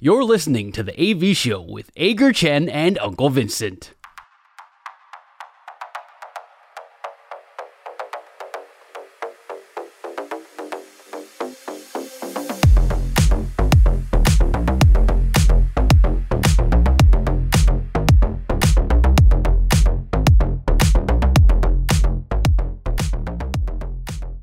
You're listening to the AV Show with Ager Chen and Uncle Vincent.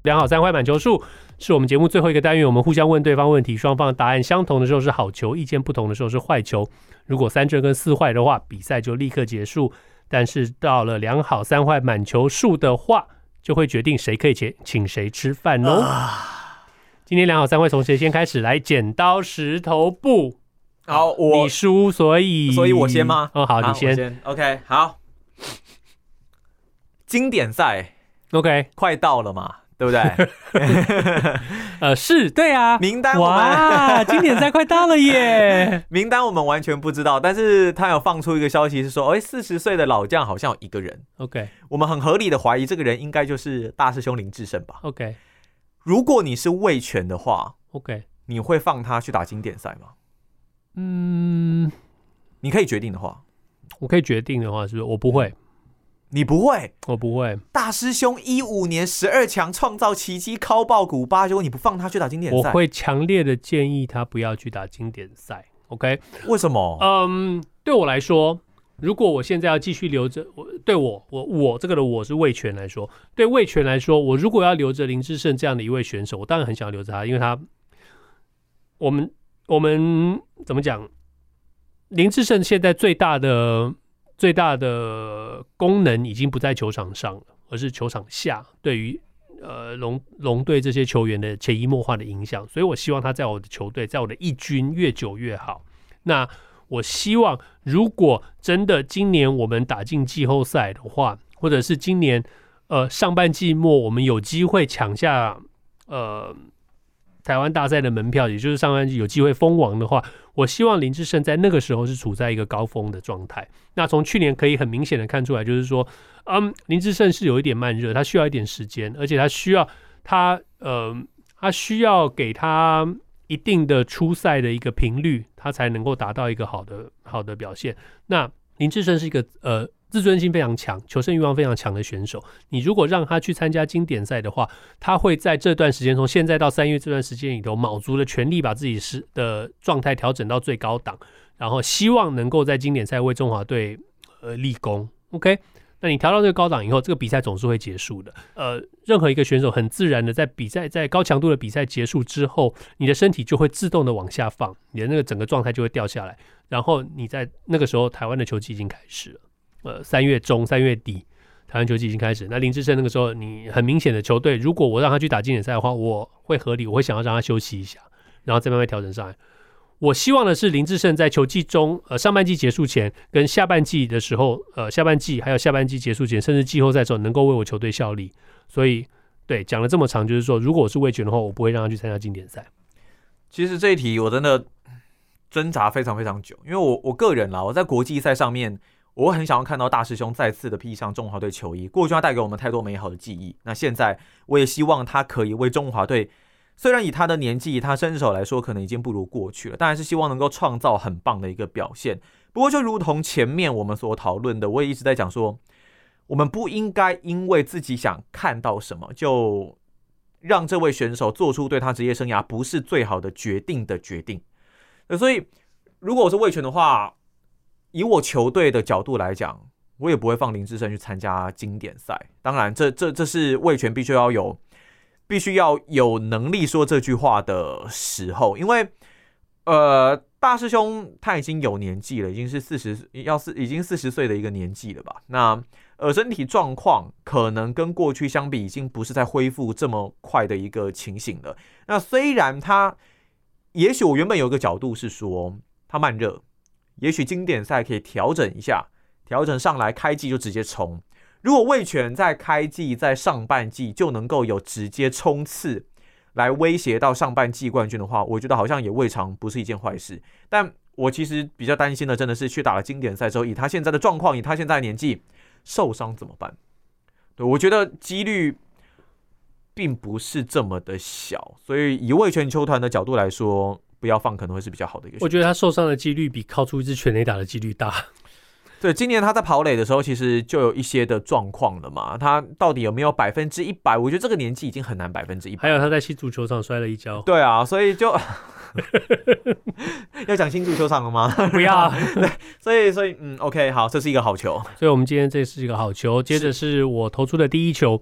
两好三坏满球数 是我们节目最后一个单元，我们互相问对方问题，双方答案相同的时候是好球，意见不同的时候是坏球。如果三正跟四坏的话，比赛就立刻结束。但是到了两好三坏满球数的话，就会决定谁可以请请谁吃饭喽。啊、今天两好三坏从谁先开始？来剪刀石头布。好，我你输，所以所以我先吗？哦，好，好你先，先。OK，好。经典赛，OK，快到了嘛。对不对？呃，是对啊，名单哇，经典赛快到了耶！名单我们完全不知道，但是他有放出一个消息是说，哎，四十岁的老将好像有一个人。OK，我们很合理的怀疑这个人应该就是大师兄林志胜吧？OK，如果你是魏权的话，OK，你会放他去打经典赛吗？嗯，你可以决定的话，我可以决定的话，是不是？我不会。你不会，我不会。大师兄一五年十二强创造奇迹，敲爆古巴，结果你不放他去打经典赛，我会强烈的建议他不要去打经典赛。OK？为什么？嗯，对我来说，如果我现在要继续留着，我对我我我这个的我是魏权来说，对魏权来说，我如果要留着林志胜这样的一位选手，我当然很想留着他，因为他，我们我们怎么讲？林志胜现在最大的。最大的功能已经不在球场上了，而是球场下对于呃龙龙队这些球员的潜移默化的影响。所以我希望他在我的球队，在我的一军越久越好。那我希望，如果真的今年我们打进季后赛的话，或者是今年呃上半季末我们有机会抢下呃台湾大赛的门票，也就是上半季有机会封王的话。我希望林志胜在那个时候是处在一个高峰的状态。那从去年可以很明显的看出来，就是说，嗯，林志胜是有一点慢热，他需要一点时间，而且他需要他呃，他需要给他一定的出赛的一个频率，他才能够达到一个好的好的表现。那林志胜是一个呃。自尊心非常强、求胜欲望非常强的选手，你如果让他去参加经典赛的话，他会在这段时间，从现在到三月这段时间里头，卯足了全力把自己是的状态调整到最高档，然后希望能够在经典赛为中华队呃立功。OK，那你调到这个高档以后，这个比赛总是会结束的。呃，任何一个选手很自然的在比赛在高强度的比赛结束之后，你的身体就会自动的往下放，你的那个整个状态就会掉下来，然后你在那个时候，台湾的球季已经开始了。呃，三月中、三月底，台湾球季已经开始。那林志胜那个时候，你很明显的球队，如果我让他去打经典赛的话，我会合理，我会想要让他休息一下，然后再慢慢调整上来。我希望的是林志胜在球季中，呃，上半季结束前跟下半季的时候，呃，下半季还有下半季结束前，甚至季后赛的时候，能够为我球队效力。所以，对，讲了这么长，就是说，如果我是味全的话，我不会让他去参加经典赛。其实这一题我真的挣扎非常非常久，因为我我个人啦，我在国际赛上面。我很想要看到大师兄再次的披上中华队球衣。过去他带给我们太多美好的记忆。那现在我也希望他可以为中华队，虽然以他的年纪、他身手来说，可能已经不如过去了，但还是希望能够创造很棒的一个表现。不过，就如同前面我们所讨论的，我也一直在讲说，我们不应该因为自己想看到什么，就让这位选手做出对他职业生涯不是最好的决定的决定。所以，如果我是味全的话，以我球队的角度来讲，我也不会放林志胜去参加经典赛。当然这，这这是味全必须要有，必须要有能力说这句话的时候。因为，呃，大师兄他已经有年纪了，已经是四十，要是已经四十岁的一个年纪了吧？那呃，身体状况可能跟过去相比，已经不是在恢复这么快的一个情形了。那虽然他，也许我原本有个角度是说他慢热。也许经典赛可以调整一下，调整上来，开季就直接冲。如果味全在开季在上半季就能够有直接冲刺，来威胁到上半季冠军的话，我觉得好像也未尝不是一件坏事。但我其实比较担心的，真的是去打了经典赛之后，以他现在的状况，以他现在的年纪，受伤怎么办？对，我觉得几率并不是这么的小。所以以位全球团的角度来说，不要放，可能会是比较好的一个。我觉得他受伤的几率比靠出一支全垒打的几率大。对，今年他在跑垒的时候，其实就有一些的状况了嘛。他到底有没有百分之一百？我觉得这个年纪已经很难百分之一百。还有他在新足球场摔了一跤。对啊，所以就 要讲新足球场了吗？不要。对，所以所以嗯，OK，好，这是一个好球。所以我们今天这是一个好球。接着是我投出的第一球。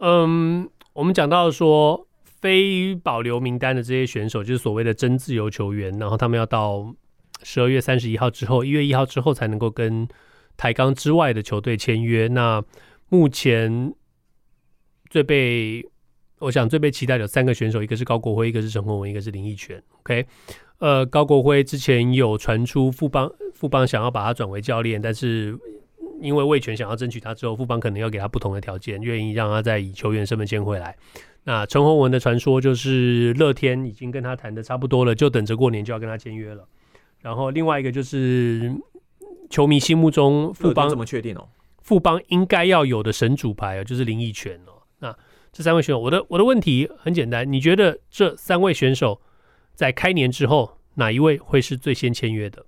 嗯，我们讲到说非保留名单的这些选手，就是所谓的真自由球员，然后他们要到。十二月三十一号之后，一月一号之后才能够跟台钢之外的球队签约。那目前最被我想最被期待的有三个选手，一个是高国辉，一个是陈鸿文，一个是林奕全。OK，呃，高国辉之前有传出富邦富邦想要把他转为教练，但是因为魏权想要争取他之后，富邦可能要给他不同的条件，愿意让他再以球员身份签回来。那陈宏文的传说就是乐天已经跟他谈的差不多了，就等着过年就要跟他签约了。然后另外一个就是球迷心目中富邦怎么确定哦？富邦应该要有的神主牌哦，就是林益全哦。那这三位选手，我的我的问题很简单，你觉得这三位选手在开年之后哪一位会是最先签约的？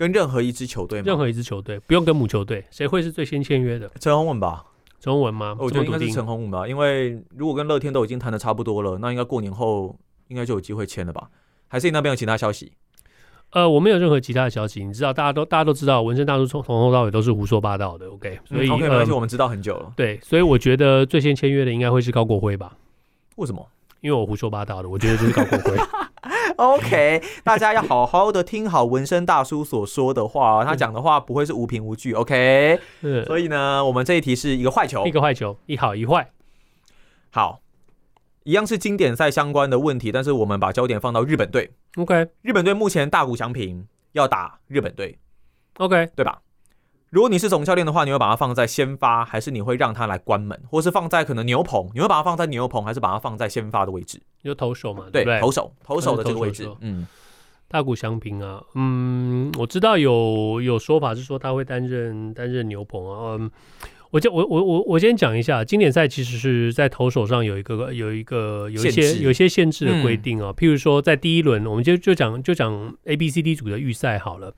跟任何一支球队吗？任何一支球队，不用跟母球队，谁会是最先签约的？陈宏文吧？陈宏文吗？我觉得应该是陈宏文吧，因为如果跟乐天都已经谈的差不多了，那应该过年后应该就有机会签了吧？还是你那边有其他消息？呃，我没有任何其他的消息，你知道，大家都大家都知道，文生大叔从从头到尾都是胡说八道的，OK，所以、嗯、OK，而且我们知道很久了、呃，对，所以我觉得最先签约的应该会是高国辉吧？为什么？因为我胡说八道的，我觉得就是高国辉。OK，大家要好好的听好纹身大叔所说的话，他讲的话不会是无凭无据，OK？嗯，所以呢，我们这一题是一个坏球，一个坏球，一好一坏，好。一样是经典赛相关的问题，但是我们把焦点放到日本队。OK，日本队目前大谷翔平要打日本队。OK，对吧？如果你是总教练的话，你会把它放在先发，还是你会让他来关门，或是放在可能牛棚？你会把它放在牛棚，还是把它放在先发的位置？就投手嘛？对，对，投手，投手的这个位置。嗯，大谷翔平啊，嗯，我知道有有说法是说他会担任担任牛棚啊，嗯。我就我我我我先讲一下，经典赛其实是在投手上有一个有一个有一些有一些限制的规定啊、嗯，譬如说在第一轮，我们就就讲就讲 A B C D 组的预赛好了，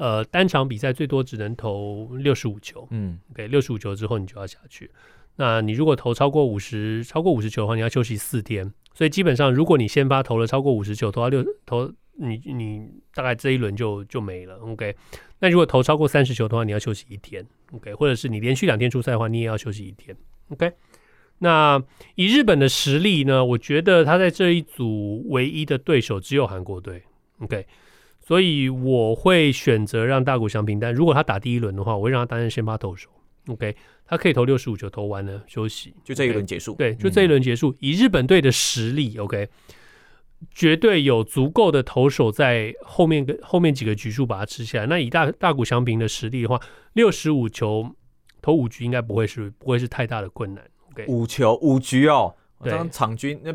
呃，单场比赛最多只能投六十五球，嗯，给六十五球之后你就要下去，那你如果投超过五十超过五十球的话，你要休息四天，所以基本上如果你先发投了超过五十球，投到六投你你大概这一轮就就没了，OK。那如果投超过三十球的话，你要休息一天，OK？或者是你连续两天出赛的话，你也要休息一天，OK？那以日本的实力呢，我觉得他在这一组唯一的对手只有韩国队，OK？所以我会选择让大谷翔平，但如果他打第一轮的话，我会让他担任先发投手，OK？他可以投六十五球，投完了休息，就这一轮结束，对，就这一轮结束。嗯、以日本队的实力，OK？绝对有足够的投手在后面跟后面几个局数把它吃下来。那以大大谷翔平的实力的话，六十五球投五局应该不会是不会是太大的困难。OK，五球五局哦，对，场均那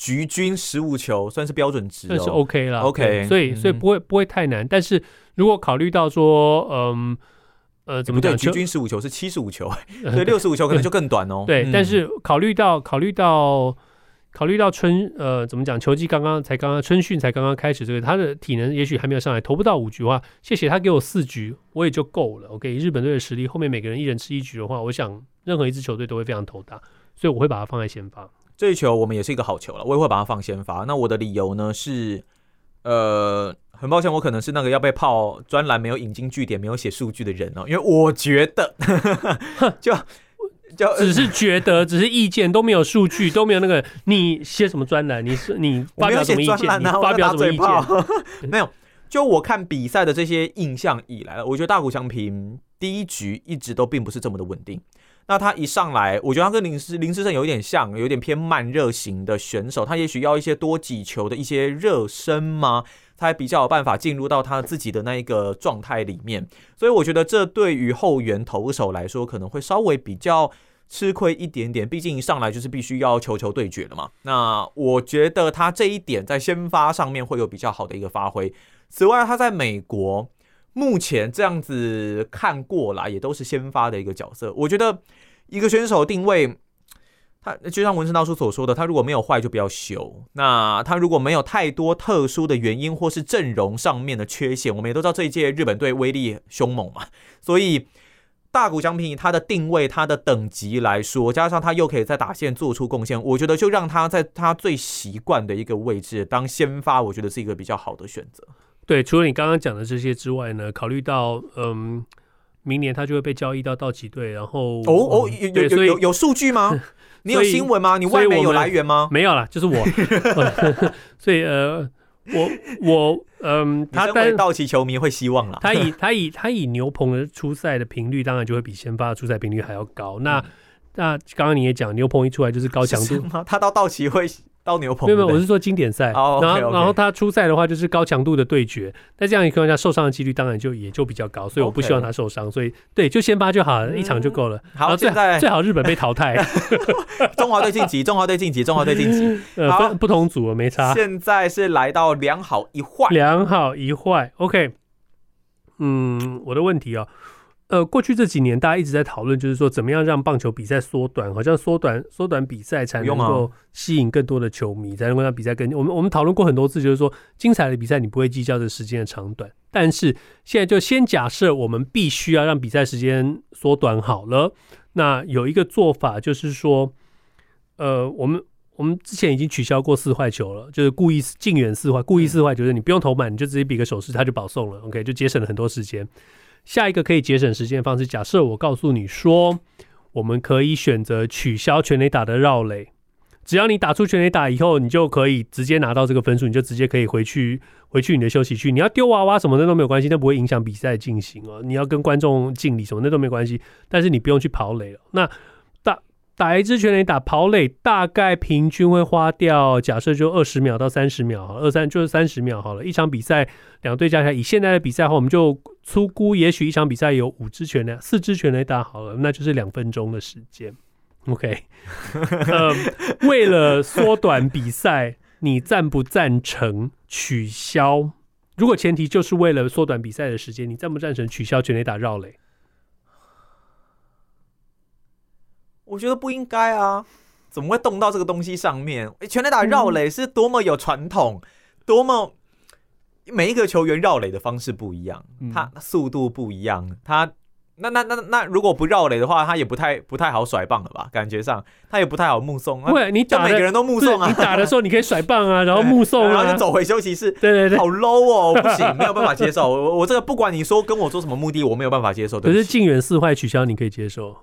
局均十五球算是标准值，哦，算是 OK 了。OK，所以所以不会不会太难。但是如果考虑到说，嗯呃，怎么讲？局均十五球是七十五球，所以六十五球可能就更短哦。对，嗯、但是考虑到考虑到。考虑到春呃怎么讲，球季刚刚才刚刚春训才刚刚开始，这个他的体能也许还没有上来，投不到五局的话，谢谢他给我四局，我也就够了。OK，日本队的实力，后面每个人一人吃一局的话，我想任何一支球队都会非常头大，所以我会把它放在先发。这一球我们也是一个好球了，我也会把它放先发。那我的理由呢是，呃，很抱歉，我可能是那个要被泡专栏没有引经据典、没有写数据的人哦，因为我觉得 就。只是觉得，只是意见，都没有数据，都没有那个。你写什么专栏？你是你发表什么意见？啊、你发表什么意见？没有。就我看比赛的这些印象以来，我觉得大谷翔平第一局一直都并不是这么的稳定。那他一上来，我觉得他跟林诗林诗胜有点像，有点偏慢热型的选手。他也许要一些多几球的一些热身吗？他比较有办法进入到他自己的那一个状态里面。所以我觉得这对于后援投手来说，可能会稍微比较。吃亏一点点，毕竟一上来就是必须要球球对决了嘛。那我觉得他这一点在先发上面会有比较好的一个发挥。此外，他在美国目前这样子看过来，也都是先发的一个角色。我觉得一个选手定位，他就像文生大叔所说的，他如果没有坏就不要修。那他如果没有太多特殊的原因或是阵容上面的缺陷，我们也都知道这一届日本队威力凶猛嘛。所以大谷翔平他的定位、他的等级来说，加上他又可以在打线做出贡献，我觉得就让他在他最习惯的一个位置当先发，我觉得是一个比较好的选择。对，除了你刚刚讲的这些之外呢，考虑到嗯，明年他就会被交易到道奇队，然后哦哦，有有有有有数据吗？你有新闻吗？你外面有来源吗？没有啦，就是我。所以呃，我我嗯，他但道奇球迷会希望啦。他以他以他以牛棚的出赛的频率，当然就会比先发的出赛频率还要高。那、嗯、那刚刚你也讲，牛棚一出来就是高强度。他到道奇会。到牛棚，没有没有，我是说经典赛。Oh, okay, okay. 然后然后他出赛的话就是高强度的对决，那这样一个情况下受伤的几率当然就也就比较高，所以我不希望他受伤，Okay. 所以对就先发就好了，一场就够了。嗯、好，现在最好日本被淘汰，中华队晋级，中华队晋级，中华队晋级。呃，分不同组没差。现在是来到两好一坏，两好一坏。OK，嗯，我的问题啊、哦。呃，过去这几年大家一直在讨论，就是说怎么样让棒球比赛缩短，好像缩短缩短比赛才能够吸引更多的球迷，才能够让比赛更。我们我们讨论过很多次，就是说精彩的比赛你不会计较这时间的长短，但是现在就先假设我们必须要让比赛时间缩短好了。那有一个做法就是说，呃，我们我们之前已经取消过四坏球了，就是故意近远四坏，故意四坏就是你不用投满，你就直接比个手势，他就保送了，OK，就节省了很多时间。下一个可以节省时间的方式，假设我告诉你说，我们可以选择取消全垒打的绕垒，只要你打出全垒打以后，你就可以直接拿到这个分数，你就直接可以回去 回去你的休息区。你要丢娃娃什么的都没有关系，那不会影响比赛进行哦。你要跟观众敬礼什么那都没关系，但是你不用去跑垒了。那打一支全垒打跑垒，大概平均会花掉，假设就二十秒到三十秒，二三就是三十秒好了。一场比赛两队加起来，以现在的比赛的话，我们就粗估，也许一场比赛有五支全垒，四支全垒打好了，那就是两分钟的时间。OK，呃，为了缩短比赛，你赞不赞成取消？如果前提就是为了缩短比赛的时间，你赞不赞成取消全垒打绕垒？我觉得不应该啊，怎么会动到这个东西上面？全垒打绕垒是多么有传统，多么每一个球员绕垒的方式不一样，他速度不一样，他那那那那如果不绕垒的话，他也不太不太好甩棒了吧？感觉上他也不太好目送。对，你打每个人都目送啊，你打的时候你可以甩棒啊，然后目送啊，然后就走回休息室。对对对，好 low 哦，不行，没有办法接受。我我这个不管你说跟我说什么目的，我没有办法接受。可是近远四坏取消，你可以接受。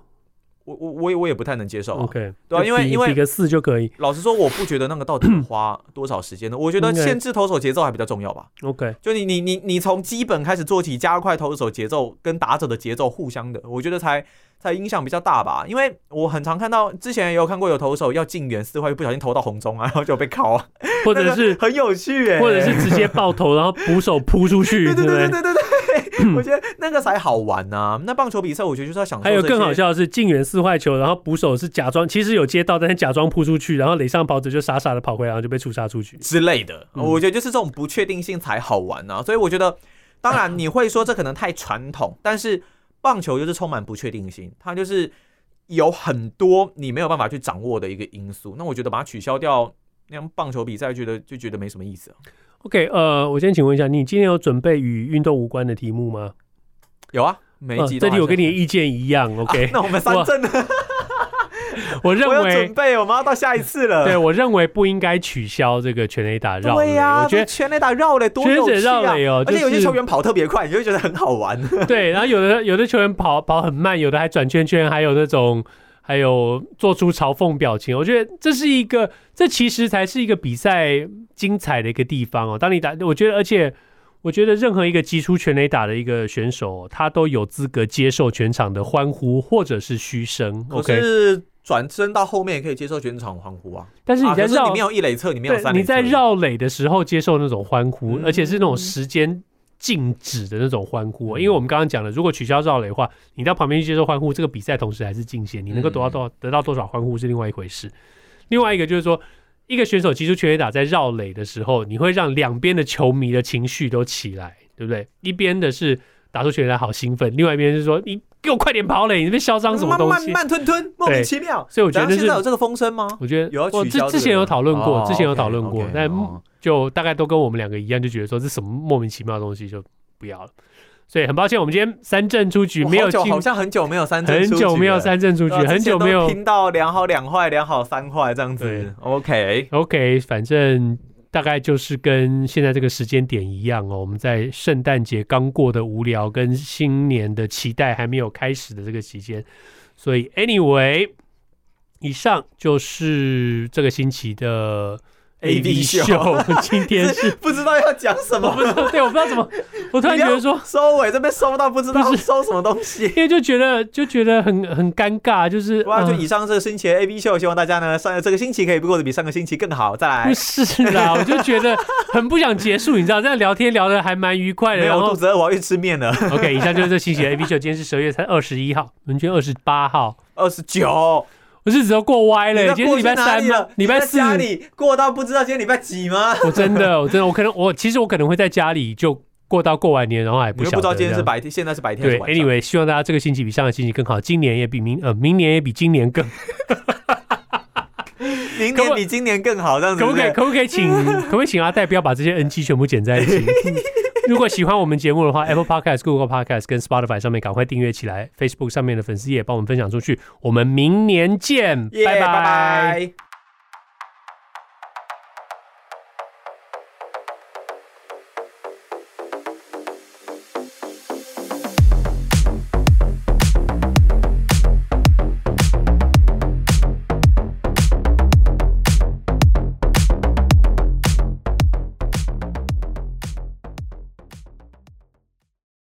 我我我也我也不太能接受啊，OK，对啊，因为因为比个四就可以。老实说，我不觉得那个到底花多少时间呢？我觉得限制投手节奏还比较重要吧。OK，就你你你你从基本开始做起，加快投手节奏跟打者的节奏互相的，我觉得才才影响比较大吧。因为我很常看到，之前也有看过有投手要进远四坏，又不小心投到红中啊，然后就被敲啊，或者是 很有趣哎，或者是直接爆头，然后捕手扑出去，对对对对对对对。我觉得那个才好玩呢、啊。那棒球比赛，我觉得就是要享受。还有更好笑的是，近远四坏球，然后捕手是假装其实有接到，但是假装扑出去，然后垒上跑者就傻傻的跑回来，然后就被触杀出去之类的。我觉得就是这种不确定性才好玩呢、啊。所以我觉得，当然你会说这可能太传统，但是棒球就是充满不确定性，它就是有很多你没有办法去掌握的一个因素。那我觉得把它取消掉，那样棒球比赛觉得就觉得没什么意思、啊。OK，呃，我先请问一下，你今天有准备与运动无关的题目吗？有啊，每一集、呃、这题我跟你的意见一样。OK，、啊、那我们三振呢？我认为 我准备，我们要到下一次了。对，我认为不应该取消这个全垒打绕垒。对呀、啊，我觉得全垒打绕垒多有趣啊！哦就是、而且有些球员跑特别快，你就会觉得很好玩。对，然后有的有的球员跑跑很慢，有的还转圈圈，还有那种。还有做出嘲讽表情，我觉得这是一个，这其实才是一个比赛精彩的一个地方哦。当你打，我觉得，而且我觉得任何一个击出全垒打的一个选手，他都有资格接受全场的欢呼或者是嘘声。可是转身到后面也可以接受全场欢呼啊。但是你在绕，啊、你没有一垒侧，你没有三垒，你在绕垒的时候接受那种欢呼，嗯、而且是那种时间。静止的那种欢呼，因为我们刚刚讲了，如果取消绕垒的话，你到旁边去接受欢呼，这个比赛同时还是进行，你能够得到多少得到多少欢呼是另外一回事。另外一个就是说，一个选手击出全垒打在绕垒的时候，你会让两边的球迷的情绪都起来，对不对？一边的是打出全垒打好兴奋，另外一边是说你给我快点跑垒！你那边嚣张什么东西？慢慢吞吞，莫名其妙。所以我觉得现在有这个风声吗？我觉得有要取消。之之前有讨论过，之前有讨论过，但哦就大概都跟我们两个一样，就觉得说这什么莫名其妙的东西就不要了。所以很抱歉，我们今天三振出局没有进，好像很久没有三振，很久没有三振出局，很久没有听到两好两坏，两好三坏这样子。OK OK，反正大概就是跟现在这个时间点一样哦。我们在圣诞节刚过的无聊，跟新年的期待还没有开始的这个期间，所以 Anyway，以上就是这个星期的。A V 秀，今天是 不知道要讲什么，不知道，对，我不知道怎么，我突然觉得说收尾这边收到不知道收什么东西，因为就觉得就觉得很很尴尬，就是哇，就以上这个星期的 A V 秀，希望大家呢上这个星期可以过得比上个星期更好，再来。不是啦，我就觉得很不想结束，你知道，这样聊天聊的还蛮愉快的。没有，我肚子饿，我要去吃面了。OK，以上就是这星期的 A V 秀，今天是十二月才二十一号，明天二十八号，二十九。我日子都过歪了，今天是礼拜三吗？礼拜四家里过到不知道今天礼拜几吗？我真的，我真的，我可能我其实我可能会在家里就过到过完年，然后还不晓得不知道今天是白天，现在是白天。对，Anyway，希望大家这个星期比上个星期更好，今年也比明呃明年也比今年更，明年比今年更好，这样子可不可以？可不可以请可不可以请阿戴不要把这些 NG 全部剪在一起？如果喜欢我们节目的话，Apple Podcast、Google Podcast 跟 Spotify 上面赶快订阅起来，Facebook 上面的粉丝也帮我们分享出去。我们明年见，拜拜。